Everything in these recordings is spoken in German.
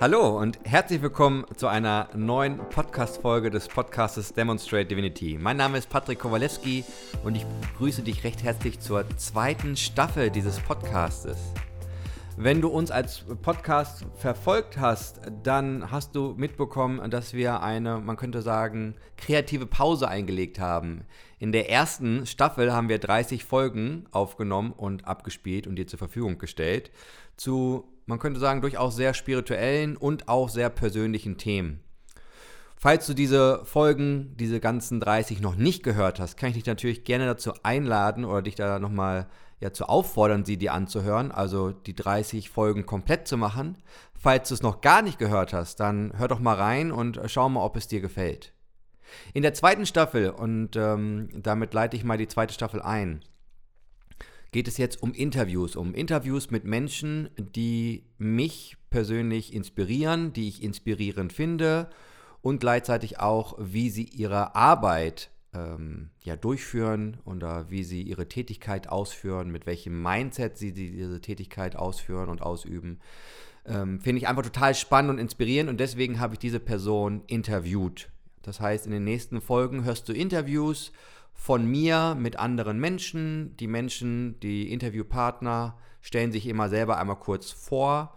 Hallo und herzlich willkommen zu einer neuen Podcast-Folge des Podcastes Demonstrate Divinity. Mein Name ist Patrick Kowalewski und ich begrüße dich recht herzlich zur zweiten Staffel dieses Podcastes. Wenn du uns als Podcast verfolgt hast, dann hast du mitbekommen, dass wir eine, man könnte sagen, kreative Pause eingelegt haben. In der ersten Staffel haben wir 30 Folgen aufgenommen und abgespielt und dir zur Verfügung gestellt zu man könnte sagen, durchaus sehr spirituellen und auch sehr persönlichen Themen. Falls du diese Folgen, diese ganzen 30 noch nicht gehört hast, kann ich dich natürlich gerne dazu einladen oder dich da nochmal ja, zu auffordern, sie dir anzuhören, also die 30 Folgen komplett zu machen. Falls du es noch gar nicht gehört hast, dann hör doch mal rein und schau mal, ob es dir gefällt. In der zweiten Staffel, und ähm, damit leite ich mal die zweite Staffel ein, geht es jetzt um Interviews, um Interviews mit Menschen, die mich persönlich inspirieren, die ich inspirierend finde und gleichzeitig auch, wie sie ihre Arbeit ähm, ja, durchführen oder wie sie ihre Tätigkeit ausführen, mit welchem Mindset sie diese Tätigkeit ausführen und ausüben. Ähm, Finde ich einfach total spannend und inspirierend und deswegen habe ich diese Person interviewt. Das heißt, in den nächsten Folgen hörst du Interviews von mir mit anderen Menschen. Die Menschen, die Interviewpartner stellen sich immer selber einmal kurz vor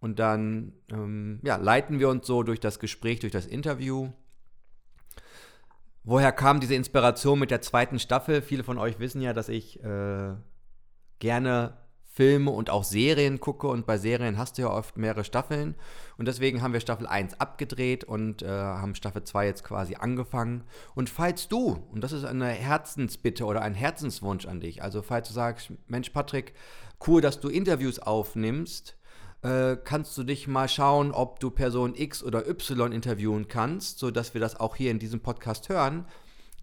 und dann ähm, ja, leiten wir uns so durch das Gespräch, durch das Interview. Woher kam diese Inspiration mit der zweiten Staffel? Viele von euch wissen ja, dass ich äh, gerne Filme und auch Serien gucke. Und bei Serien hast du ja oft mehrere Staffeln. Und deswegen haben wir Staffel 1 abgedreht und äh, haben Staffel 2 jetzt quasi angefangen. Und falls du, und das ist eine Herzensbitte oder ein Herzenswunsch an dich, also falls du sagst, Mensch Patrick, cool, dass du Interviews aufnimmst, äh, kannst du dich mal schauen, ob du Person X oder Y interviewen kannst, sodass wir das auch hier in diesem Podcast hören,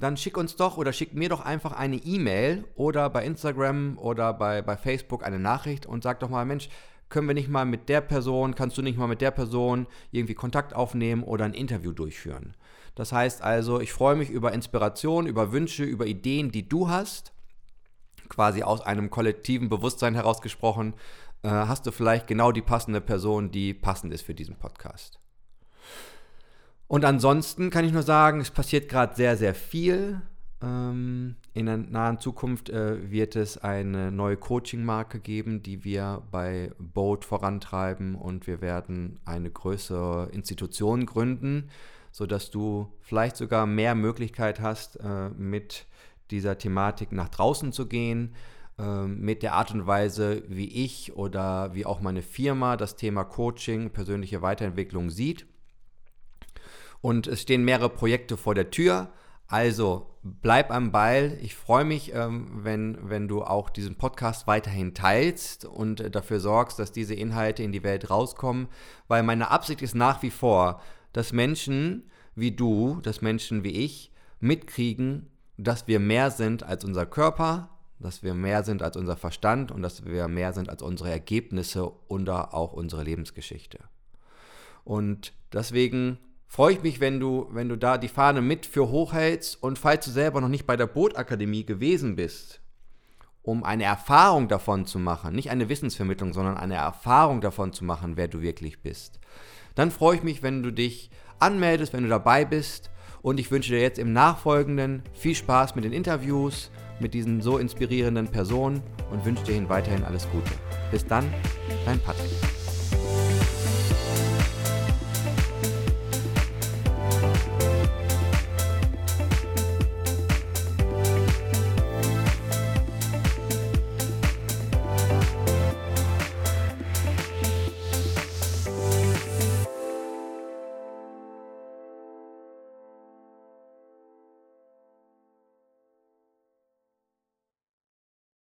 dann schick uns doch oder schick mir doch einfach eine E-Mail oder bei Instagram oder bei, bei Facebook eine Nachricht und sag doch mal, Mensch, können wir nicht mal mit der Person, kannst du nicht mal mit der Person irgendwie Kontakt aufnehmen oder ein Interview durchführen. Das heißt also, ich freue mich über Inspiration, über Wünsche, über Ideen, die du hast, quasi aus einem kollektiven Bewusstsein herausgesprochen, äh, hast du vielleicht genau die passende Person, die passend ist für diesen Podcast. Und ansonsten kann ich nur sagen, es passiert gerade sehr, sehr viel. Ähm, in der nahen Zukunft äh, wird es eine neue Coaching-Marke geben, die wir bei Boat vorantreiben und wir werden eine größere Institution gründen, sodass du vielleicht sogar mehr Möglichkeit hast, äh, mit dieser Thematik nach draußen zu gehen, äh, mit der Art und Weise, wie ich oder wie auch meine Firma das Thema Coaching, persönliche Weiterentwicklung sieht. Und es stehen mehrere Projekte vor der Tür. Also bleib am Ball. Ich freue mich, ähm, wenn, wenn du auch diesen Podcast weiterhin teilst und äh, dafür sorgst, dass diese Inhalte in die Welt rauskommen, weil meine Absicht ist nach wie vor, dass Menschen wie du, dass Menschen wie ich mitkriegen, dass wir mehr sind als unser Körper, dass wir mehr sind als unser Verstand und dass wir mehr sind als unsere Ergebnisse und auch unsere Lebensgeschichte. Und deswegen freue ich mich, wenn du, wenn du da die Fahne mit für hochhältst und falls du selber noch nicht bei der Bootakademie gewesen bist, um eine Erfahrung davon zu machen, nicht eine Wissensvermittlung, sondern eine Erfahrung davon zu machen, wer du wirklich bist, dann freue ich mich, wenn du dich anmeldest, wenn du dabei bist und ich wünsche dir jetzt im Nachfolgenden viel Spaß mit den Interviews, mit diesen so inspirierenden Personen und wünsche dir weiterhin alles Gute. Bis dann, dein Patrick.